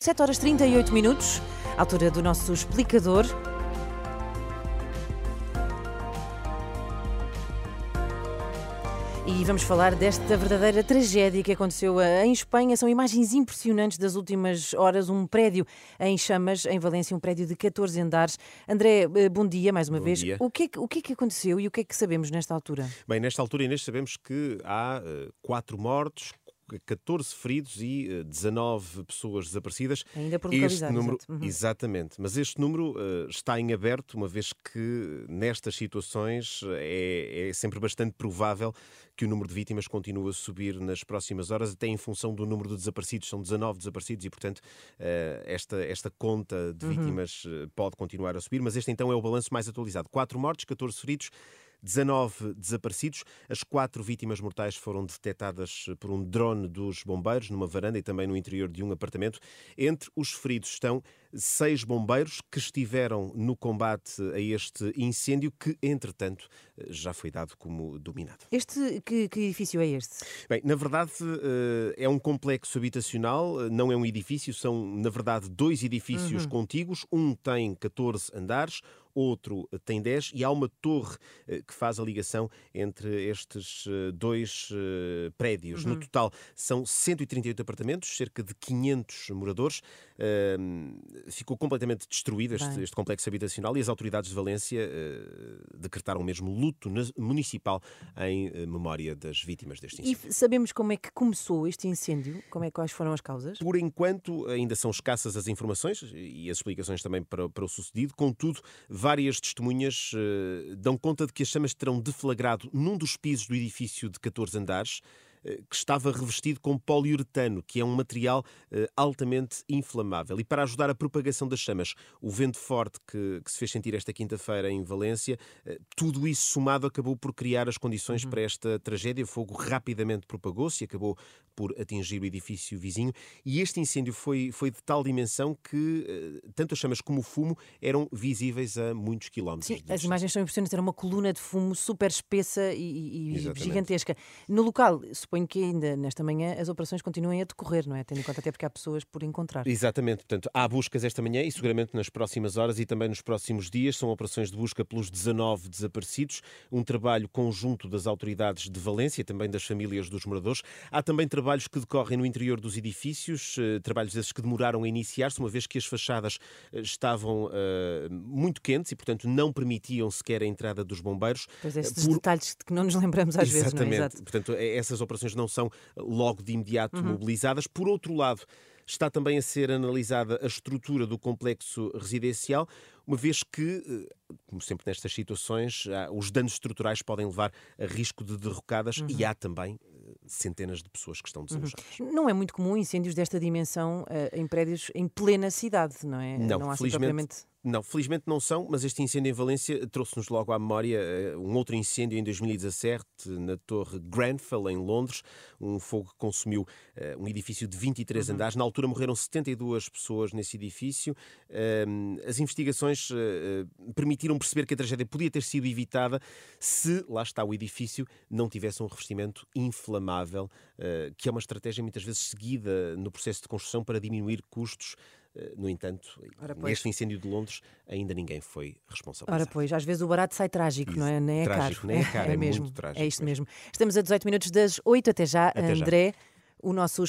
7 horas 38 minutos, altura do nosso explicador. E vamos falar desta verdadeira tragédia que aconteceu eh, em Espanha. São imagens impressionantes das últimas horas. Um prédio em chamas, em Valência, um prédio de 14 andares. André, eh, bom dia mais uma Bom vez. dia. O que, é que, o que é que aconteceu e o que é que sabemos nesta altura? Bem, nesta altura, Inês, sabemos que há eh, quatro mortos, 14 feridos e eh, 19 pessoas desaparecidas. Ainda por Este localizar, número, exato. Uhum. exatamente, mas este número eh, está em aberto, uma vez que nestas situações eh, é, é sempre bastante provável que o número de vítimas continue a subir nas próximas horas, até em função do número de desaparecidos. São 19 desaparecidos e, portanto, eh, esta, esta conta de Uhum. vítimas eh, pode continuar a subir, mas este então é o balanço mais atualizado. 4 mortos, 14 feridos. 19 desaparecidos. As quatro vítimas mortais foram detectadas por um drone dos bombeiros numa varanda e também no interior de um apartamento. Entre os feridos estão seis bombeiros que estiveram no combate a este incêndio que, entretanto, já foi dado como dominado. Este, que, que edifício é este? Bem, na verdade, eh, é um complexo habitacional, eh, não é um edifício, são, na verdade, dois edifícios contíguos. Um tem 14 andares, outro tem 10, e há uma torre eh, que faz a ligação entre estes eh, dois eh, prédios. No total, são 138 apartamentos, cerca de 500 moradores. Eh, Ficou completamente destruído este, este complexo habitacional e as autoridades de Valência eh, decretaram mesmo luto municipal em eh, memória das vítimas deste E incêndio. f- sabemos como é que começou este incêndio? Como é, quais foram as causas? Por enquanto, ainda são escassas as informações e as explicações também para, para o sucedido. Contudo, várias testemunhas eh, dão conta de que as chamas terão deflagrado num dos pisos do edifício de 14 andares. Eh, Que estava revestido com poliuretano, que é um material eh, altamente inflamável. E para ajudar a propagação das chamas, o vento forte que, que se fez sentir esta quinta-feira em Valência, eh, tudo isso somado acabou por criar as condições para esta tragédia. O fogo rapidamente propagou-se e acabou por atingir o edifício vizinho. E este incêndio foi, foi de tal dimensão que tanto as chamas como o fumo eram visíveis a muitos quilómetros. Sim, as imagens são impressionantes. Era uma coluna de fumo super espessa e, e- gigantesca. No local, suponho que ainda nesta manhã as operações continuem a decorrer, não é? Tendo em conta até porque há pessoas por encontrar. Exatamente, portanto, há buscas esta manhã e seguramente nas próximas horas e também nos próximos dias. São operações de busca pelos 19 desaparecidos, um trabalho conjunto das autoridades de Valência e também das famílias dos moradores. Há também trabalhos que decorrem no interior dos edifícios, eh, trabalhos esses que demoraram a iniciar-se, uma vez que as fachadas eh, estavam eh, muito quentes e, portanto, não permitiam sequer a entrada dos bombeiros. Pois Eh, estes por- detalhes de que não nos lembramos às vezes, não é? Exatamente. Exato. Portanto, essas operações não são eh, logo de imediato Uhum. mobilizadas. Por outro lado, está também a ser analisada a estrutura do complexo residencial, uma vez que, eh, como sempre nestas situações, os danos estruturais podem levar a risco de derrocadas Uhum. e há também eh, centenas de pessoas que estão desalojadas. Não é muito comum incêndios desta dimensão em prédios em plena cidade, não é? Não, há assim felizmente, propriamente. Não, felizmente não são, mas este incêndio em Valência trouxe-nos logo à memória eh, um outro incêndio em 2017 na Torre Grenfell, em Londres, um fogo que consumiu eh, um edifício de 23 andares. Na altura morreram 72 pessoas nesse edifício. Ehm, As investigações eh, permitiram perceber que a tragédia podia ter sido evitada se, lá está, o edifício não tivesse um revestimento inflamável, que é uma estratégia muitas vezes seguida no processo de construção para diminuir custos. Eh, No entanto, Ora, neste incêndio de Londres ainda ninguém foi Ora, responsabilizado. pois, às vezes o barato sai trágico, não é? Nem é Trágico, caro. nem é caro, é muito mesmo. trágico É isto mesmo. Estamos a 18 minutos das 8 até já. Até já. André, o nosso